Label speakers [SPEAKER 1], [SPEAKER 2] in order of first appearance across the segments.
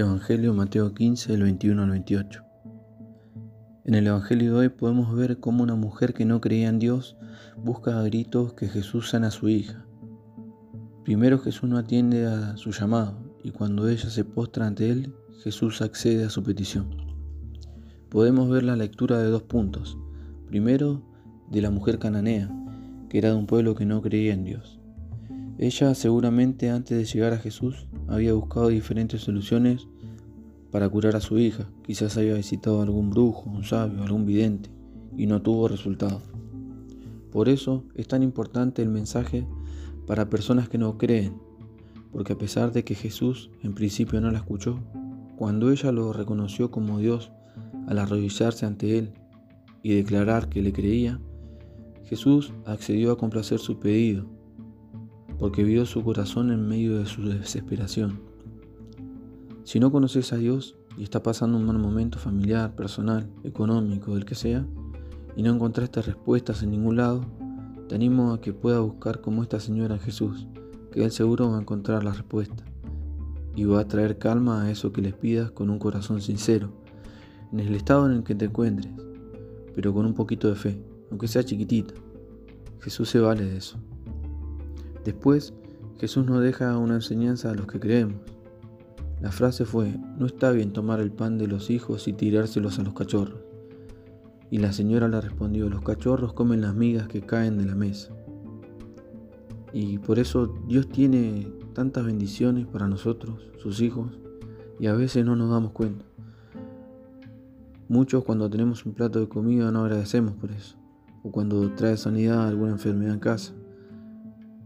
[SPEAKER 1] Evangelio Mateo 15, el 21 al 28. En el Evangelio de hoy podemos ver cómo una mujer que no creía en Dios busca a gritos que Jesús sana a su hija. Primero Jesús no atiende a su llamado y cuando ella se postra ante él, Jesús accede a su petición. Podemos ver la lectura de dos puntos. Primero, de la mujer cananea, que era de un pueblo que no creía en Dios. Ella seguramente antes de llegar a Jesús había buscado diferentes soluciones para curar a su hija. Quizás había visitado algún brujo, un sabio, algún vidente y no tuvo resultado. Por eso es tan importante el mensaje para personas que no creen, porque a pesar de que Jesús en principio no la escuchó, cuando ella lo reconoció como Dios al arrodillarse ante Él y declarar que le creía, Jesús accedió a complacer su pedido porque vio su corazón en medio de su desesperación. Si no conoces a Dios y está pasando un mal momento familiar, personal, económico, del que sea, y no encontraste respuestas en ningún lado, te animo a que puedas buscar como esta señora Jesús, que Él seguro va a encontrar la respuesta y va a traer calma a eso que les pidas con un corazón sincero, en el estado en el que te encuentres, pero con un poquito de fe, aunque sea chiquitita. Jesús se vale de eso. Después, Jesús nos deja una enseñanza a los que creemos. La frase fue, no está bien tomar el pan de los hijos y tirárselos a los cachorros. Y la señora le respondió, los cachorros comen las migas que caen de la mesa. Y por eso Dios tiene tantas bendiciones para nosotros, sus hijos, y a veces no nos damos cuenta. Muchos cuando tenemos un plato de comida no agradecemos por eso, o cuando trae sanidad alguna enfermedad en casa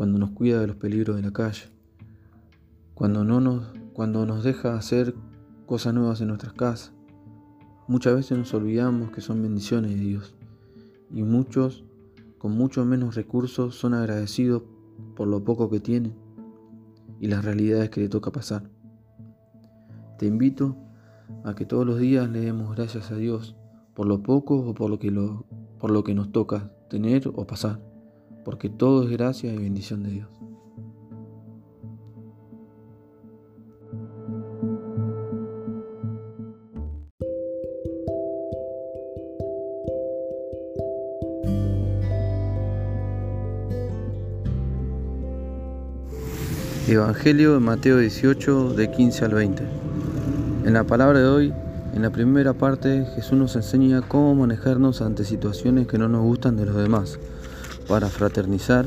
[SPEAKER 1] cuando nos cuida de los peligros de la calle, cuando, no nos, cuando nos deja hacer cosas nuevas en nuestras casas. Muchas veces nos olvidamos que son bendiciones de Dios y muchos con mucho menos recursos son agradecidos por lo poco que tienen y las realidades que le toca pasar. Te invito a que todos los días le demos gracias a Dios por lo poco o por lo que, por lo que nos toca tener o pasar porque todo es gracia y bendición de Dios. Evangelio de Mateo 18 de 15 al 20. En la palabra de hoy, en la primera parte, Jesús nos enseña cómo manejarnos ante situaciones que no nos gustan de los demás para fraternizar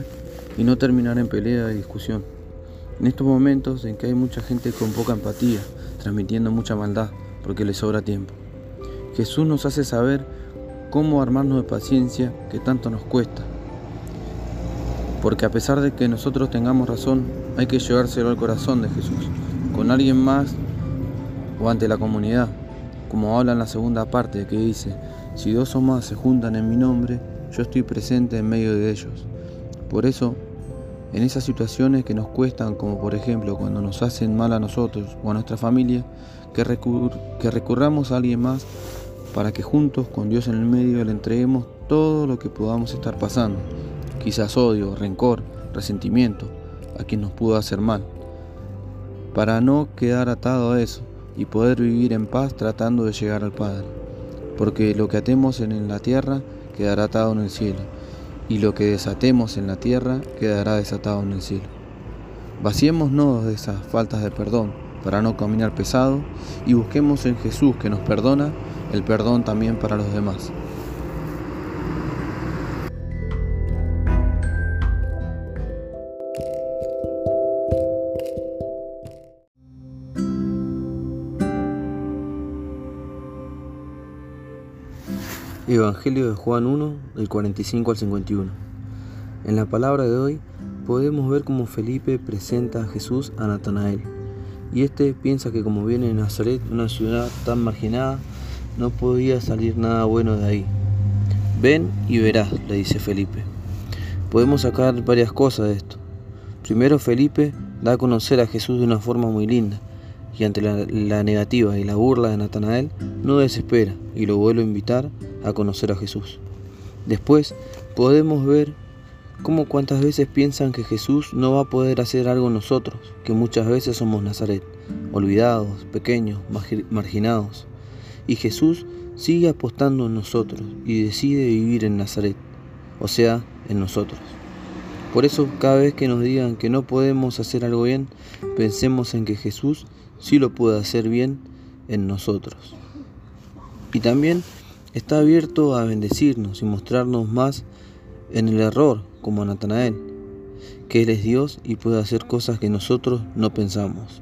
[SPEAKER 1] y no terminar en pelea y discusión. En estos momentos en que hay mucha gente con poca empatía, transmitiendo mucha maldad porque le sobra tiempo. Jesús nos hace saber cómo armarnos de paciencia que tanto nos cuesta. Porque a pesar de que nosotros tengamos razón, hay que llevárselo al corazón de Jesús, con alguien más o ante la comunidad, como habla en la segunda parte que dice, si dos o más se juntan en mi nombre, yo estoy presente en medio de ellos. Por eso, en esas situaciones que nos cuestan, como por ejemplo cuando nos hacen mal a nosotros o a nuestra familia, que, que recurramos a alguien más para que juntos con Dios en el medio le entreguemos todo lo que podamos estar pasando, quizás odio, rencor, resentimiento a quien nos pudo hacer mal, para no quedar atado a eso y poder vivir en paz tratando de llegar al Padre, porque lo que atemos en la tierra quedará atado en el cielo, y lo que desatemos en la tierra quedará desatado en el cielo. Vaciémonos de esas faltas de perdón para no caminar pesado y busquemos en Jesús que nos perdona el perdón también para los demás. Evangelio de Juan 1, del 45 al 51. En la palabra de hoy podemos ver cómo Felipe presenta a Jesús a Natanael. Y este piensa que como viene de Nazaret, una ciudad tan marginada, no podía salir nada bueno de ahí. Ven y verás, le dice Felipe. Podemos sacar varias cosas de esto. Primero Felipe da a conocer a Jesús de una forma muy linda y ante la, negativa y la burla de Natanael, no desespera y lo vuelve a invitar a conocer a Jesús. Después podemos ver ¿Cómo cuántas veces piensan que Jesús no va a poder hacer algo nosotros, que muchas veces somos Nazaret, olvidados, pequeños, marginados? Y Jesús sigue apostando en nosotros y decide vivir en Nazaret, o sea, en nosotros. Por eso cada vez que nos digan que no podemos hacer algo bien, pensemos en que Jesús sí lo puede hacer bien en nosotros. Y también está abierto a bendecirnos y mostrarnos más en el error, como Natanael, que Él es Dios y puede hacer cosas que nosotros no pensamos.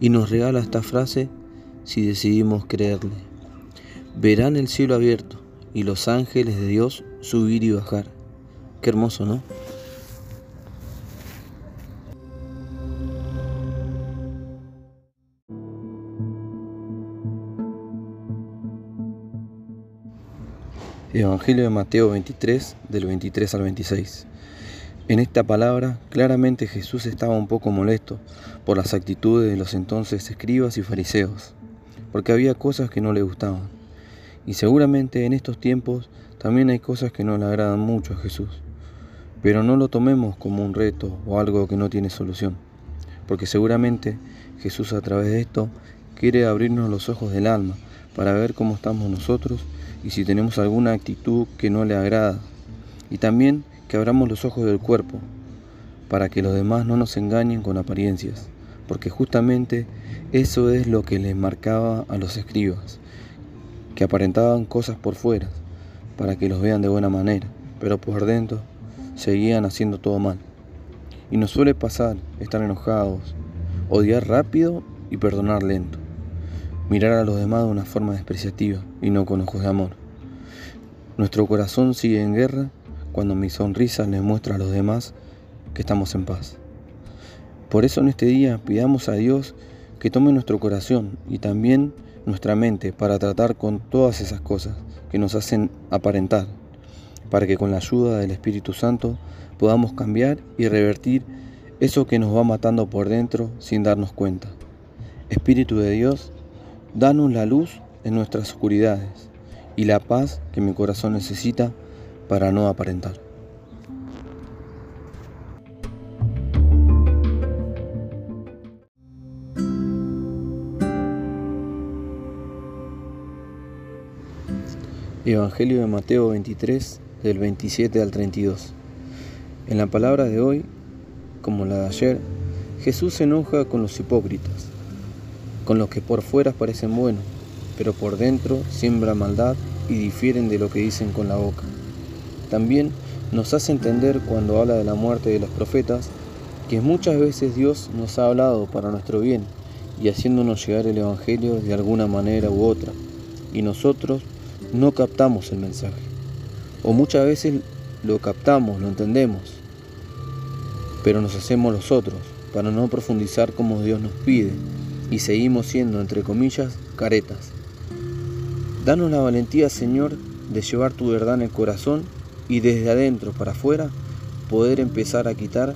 [SPEAKER 1] Y nos regala esta frase si decidimos creerle. Verán el cielo abierto y los ángeles de Dios subir y bajar. Qué hermoso, ¿no? Evangelio de Mateo 23, del 23 al 26. En esta palabra, claramente Jesús estaba un poco molesto por las actitudes de los entonces escribas y fariseos, porque había cosas que no le gustaban. Y seguramente en estos tiempos también hay cosas que no le agradan mucho a Jesús. Pero no lo tomemos como un reto o algo que no tiene solución, porque seguramente Jesús a través de esto quiere abrirnos los ojos del alma para ver cómo estamos nosotros y si tenemos alguna actitud que no le agrada. Y también que abramos los ojos del cuerpo, para que los demás no nos engañen con apariencias, porque justamente eso es lo que les marcaba a los escribas, que aparentaban cosas por fuera, para que los vean de buena manera, pero por dentro seguían haciendo todo mal. Y nos suele pasar estar enojados, odiar rápido y perdonar lento mirar a los demás de una forma despreciativa y no con ojos de amor. Nuestro corazón sigue en guerra cuando mi sonrisa les muestra a los demás que estamos en paz. Por eso en este día pidamos a Dios que tome nuestro corazón y también nuestra mente para tratar con todas esas cosas que nos hacen aparentar, para que con la ayuda del Espíritu Santo podamos cambiar y revertir eso que nos va matando por dentro sin darnos cuenta. Espíritu de Dios, Danos la luz en nuestras oscuridades y la paz que mi corazón necesita para no aparentar. Evangelio de Mateo 23, del 27 al 32. En la palabra de hoy, como la de ayer, Jesús se enoja con los hipócritas con los que por fuera parecen buenos, pero por dentro siembran maldad y difieren de lo que dicen con la boca. También nos hace entender cuando habla de la muerte de los profetas que muchas veces Dios nos ha hablado para nuestro bien y haciéndonos llegar el Evangelio de alguna manera u otra, y nosotros no captamos el mensaje. O muchas veces lo captamos, lo entendemos, pero nos hacemos los otros para no profundizar como Dios nos pide y seguimos siendo, entre comillas, caretas. Danos la valentía, Señor, de llevar tu verdad en el corazón y desde adentro para afuera poder empezar a quitar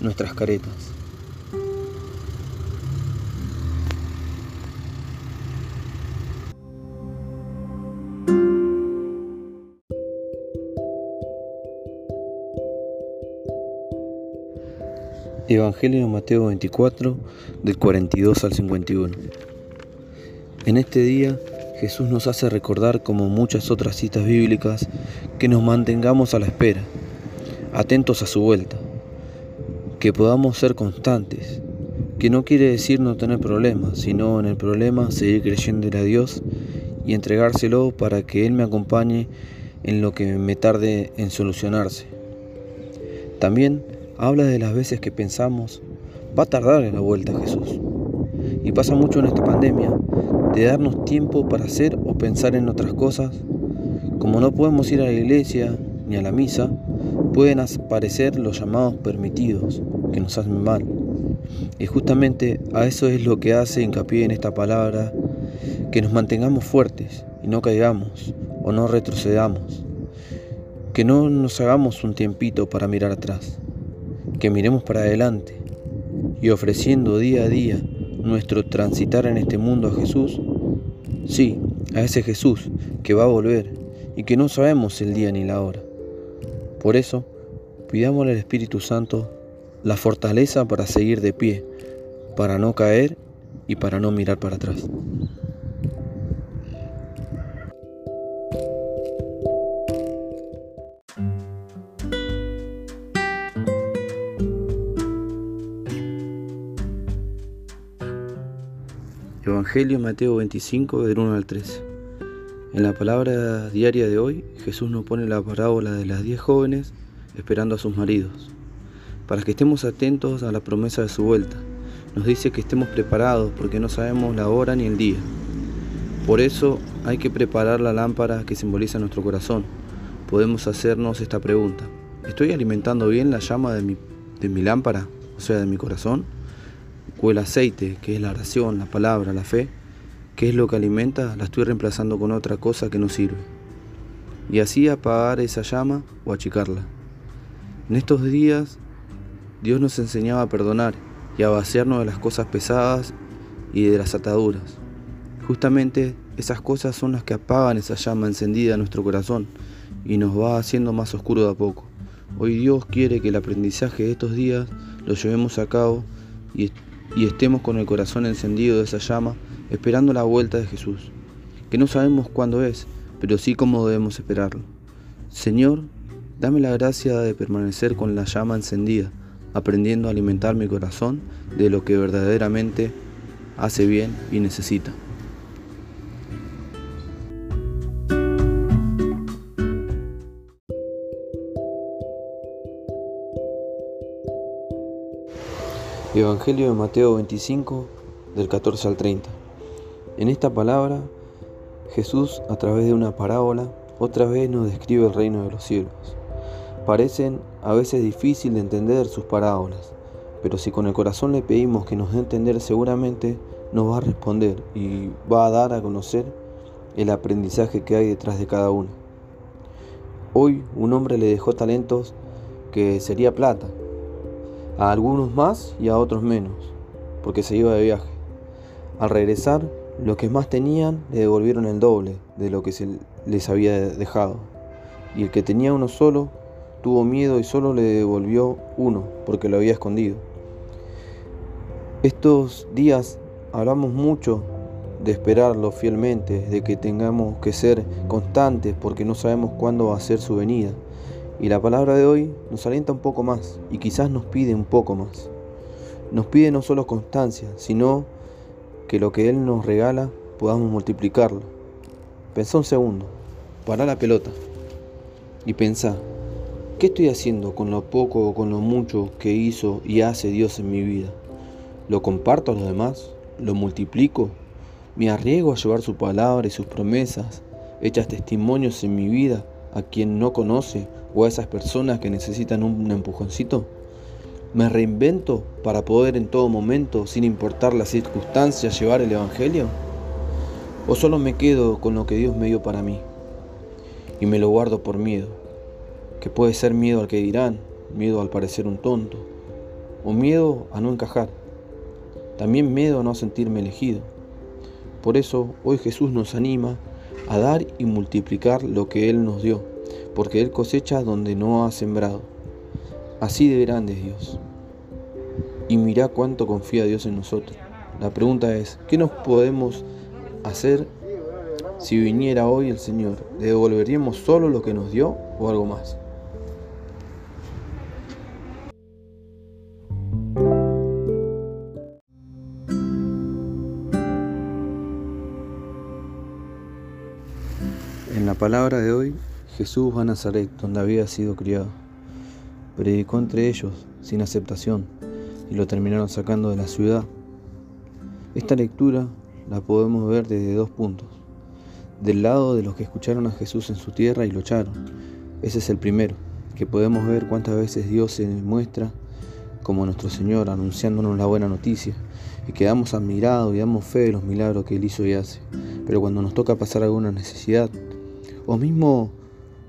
[SPEAKER 1] nuestras caretas. Evangelio de Mateo 24, del 42 al 51. En este día Jesús nos hace recordar, como muchas otras citas bíblicas, que nos mantengamos a la espera, atentos a su vuelta, que podamos ser constantes, que no quiere decir no tener problemas, sino en el problema seguir creyendo a Dios y entregárselo para que Él me acompañe en lo que me tarde en solucionarse. También habla de las veces que pensamos, va a tardar en la vuelta Jesús. Y pasa mucho en esta pandemia, de darnos tiempo para hacer o pensar en otras cosas. Como no podemos ir a la iglesia ni a la misa, pueden aparecer los llamados permitidos, que nos hacen mal. Y justamente a eso es lo que hace hincapié en esta palabra, que nos mantengamos fuertes y no caigamos o no retrocedamos. Que no nos hagamos un tiempito para mirar atrás que miremos para adelante y ofreciendo día a día nuestro transitar en este mundo a Jesús, sí, a ese Jesús que va a volver y que no sabemos el día ni la hora. Por eso, Pidámosle al Espíritu Santo la fortaleza para seguir de pie, para no caer y para no mirar para atrás. Evangelio Mateo 25 del 1 al 13. En la palabra diaria de hoy, Jesús nos pone la parábola de las diez jóvenes esperando a sus maridos, para que estemos atentos a la promesa de su vuelta. Nos dice que estemos preparados porque no sabemos la hora ni el día. Por eso hay que preparar la lámpara que simboliza nuestro corazón. Podemos hacernos esta pregunta. ¿Estoy alimentando bien la llama de mi, de mi lámpara, o sea, de mi corazón? ¿O el aceite, que es la oración, la palabra, la fe? ¿Qué es lo que alimenta? La estoy reemplazando con otra cosa que no sirve. Y así apagar esa llama o achicarla. En estos días Dios nos enseñaba a perdonar y a vaciarnos de las cosas pesadas y de las ataduras. Justamente esas cosas son las que apagan esa llama encendida en nuestro corazón y nos va haciendo más oscuro de a poco. Hoy Dios quiere que el aprendizaje de estos días lo llevemos a cabo y, y estemos con el corazón encendido de esa llama esperando la vuelta de Jesús, que no sabemos cuándo es, pero sí cómo debemos esperarlo. Señor, dame la gracia de permanecer con la llama encendida, aprendiendo a alimentar mi corazón de lo que verdaderamente hace bien y necesita. Evangelio de Mateo 25, del 14 al 30. En esta palabra, Jesús, a través de una parábola, otra vez nos describe el reino de los cielos. Parecen a veces difícil de entender sus parábolas, pero si con el corazón le pedimos que nos dé a entender, seguramente nos va a responder y va a dar a conocer el aprendizaje que hay detrás de cada uno. Hoy un hombre le dejó talentos que sería plata, a algunos más y a otros menos, porque se iba de viaje. Al regresar, los que más tenían le devolvieron el doble de lo que se les había dejado. Y el que tenía uno solo tuvo miedo y solo le devolvió uno porque lo había escondido. Estos días hablamos mucho de esperarlo fielmente, de que tengamos que ser constantes porque no sabemos cuándo va a ser su venida. Y la palabra de hoy nos alienta un poco más y quizás nos pide un poco más. Nos pide no solo constancia, sino que lo que Él nos regala podamos multiplicarlo. Pensá un segundo, para la pelota y pensá, ¿qué estoy haciendo con lo poco o con lo mucho que hizo y hace Dios en mi vida? ¿Lo comparto a los demás? ¿Lo multiplico? ¿Me arriesgo a llevar su palabra y sus promesas hechas testimonios en mi vida a quien no conoce o a esas personas que necesitan un empujoncito? ¿Me reinvento para poder en todo momento, sin importar las circunstancias, llevar el Evangelio? ¿O solo me quedo con lo que Dios me dio para mí y me lo guardo por miedo? Que puede ser miedo al que dirán, miedo al parecer un tonto, o miedo a no encajar, también miedo a no sentirme elegido. Por eso hoy Jesús nos anima a dar y multiplicar lo que Él nos dio, porque Él cosecha donde no ha sembrado. Así de grande es Dios. Y mira cuánto confía Dios en nosotros. La pregunta es, ¿qué nos podemos hacer si viniera hoy el Señor? ¿Le devolveríamos solo lo que nos dio o algo más? Palabra de hoy, Jesús va a Nazaret, donde había sido criado predicó entre ellos sin aceptación y lo terminaron sacando de la ciudad. Esta lectura la podemos ver desde dos puntos. Del lado de los que escucharon a Jesús en su tierra y lo echaron. Ese es el primero, que podemos ver cuántas veces Dios se muestra como nuestro Señor anunciándonos la buena noticia y quedamos admirados y damos fe de los milagros que Él hizo y hace. Pero cuando nos toca pasar alguna necesidad, o mismo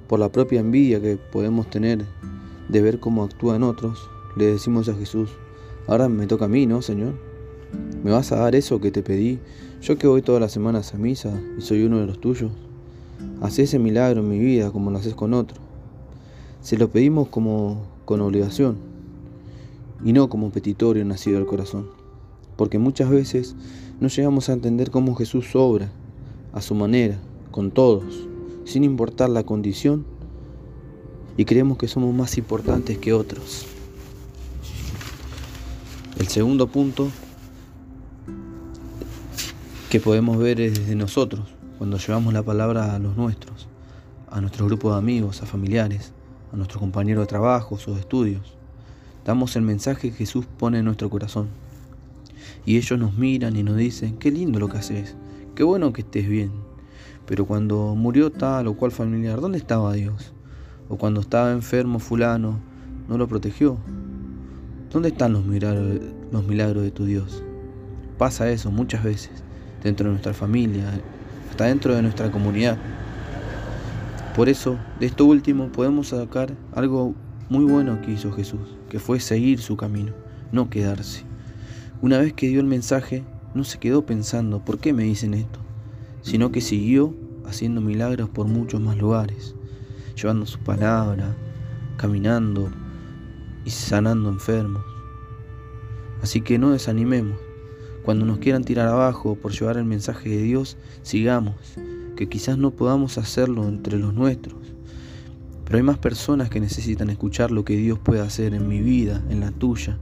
[SPEAKER 1] por la propia envidia que podemos tener de ver cómo actúan otros, le decimos a Jesús, ahora me toca a mí, ¿no, Señor? ¿Me vas a dar eso que te pedí? Yo que voy todas las semanas a misa y soy uno de los tuyos. Haz ese milagro en mi vida como lo haces con otro. Se lo pedimos como con obligación y no como petitorio nacido del corazón. Porque muchas veces no llegamos a entender cómo Jesús obra a su manera, con todos, sin importar la condición, y creemos que somos más importantes que otros. El segundo punto que podemos ver es desde nosotros, cuando llevamos la palabra a los nuestros, a nuestro grupo de amigos, a familiares, a nuestros compañeros de trabajo de estudios. Damos el mensaje que Jesús pone en nuestro corazón. Y ellos nos miran y nos dicen, qué lindo lo que haces, qué bueno que estés bien. Pero cuando murió tal o cual familiar, ¿dónde estaba Dios? O cuando estaba enfermo fulano, ¿no lo protegió? ¿Dónde están los milagros, de tu Dios? Pasa eso muchas veces, dentro de nuestra familia, hasta dentro de nuestra comunidad. Por eso, de esto último, podemos sacar algo muy bueno que hizo Jesús, que fue seguir su camino, no quedarse. Una vez que dio el mensaje, no se quedó pensando, ¿por qué me dicen esto? Sino que siguió haciendo milagros por muchos más lugares, llevando su palabra, caminando y sanando enfermos. Así que no desanimemos. Cuando nos quieran tirar abajo por llevar el mensaje de Dios, sigamos, que quizás no podamos hacerlo entre los nuestros. Pero hay más personas que necesitan escuchar lo que Dios puede hacer en mi vida, en la tuya.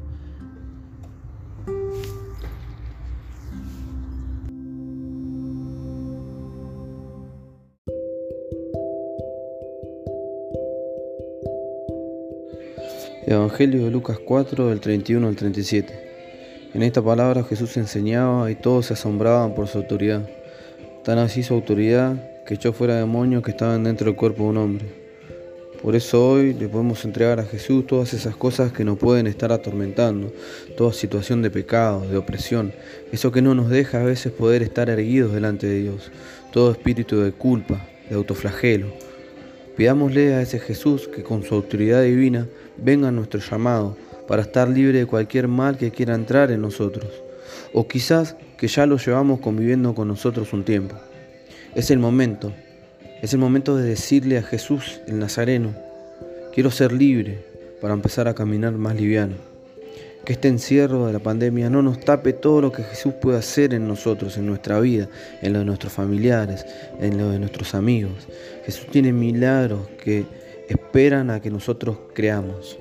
[SPEAKER 1] Evangelio de Lucas 4, del 31 al 37. En esta palabra Jesús enseñaba y todos se asombraban por su autoridad. Tan así su autoridad que echó fuera demonios que estaban dentro del cuerpo de un hombre. Por eso hoy le podemos entregar a Jesús todas esas cosas que nos pueden estar atormentando, toda situación de pecado, de opresión, eso que no nos deja a veces poder estar erguidos delante de Dios, todo espíritu de culpa, de autoflagelo. Pidámosle a ese Jesús que con su autoridad divina venga nuestro llamado para estar libre de cualquier mal que quiera entrar en nosotros, o quizás que ya lo llevamos conviviendo con nosotros un tiempo. Es el momento, es el momento de decirle a Jesús, el Nazareno, quiero ser libre para empezar a caminar más liviano. Que este encierro de la pandemia no nos tape todo lo que Jesús puede hacer en nosotros, en nuestra vida, en lo de nuestros familiares, en lo de nuestros amigos. Jesús tiene milagros que esperan a que nosotros creamos.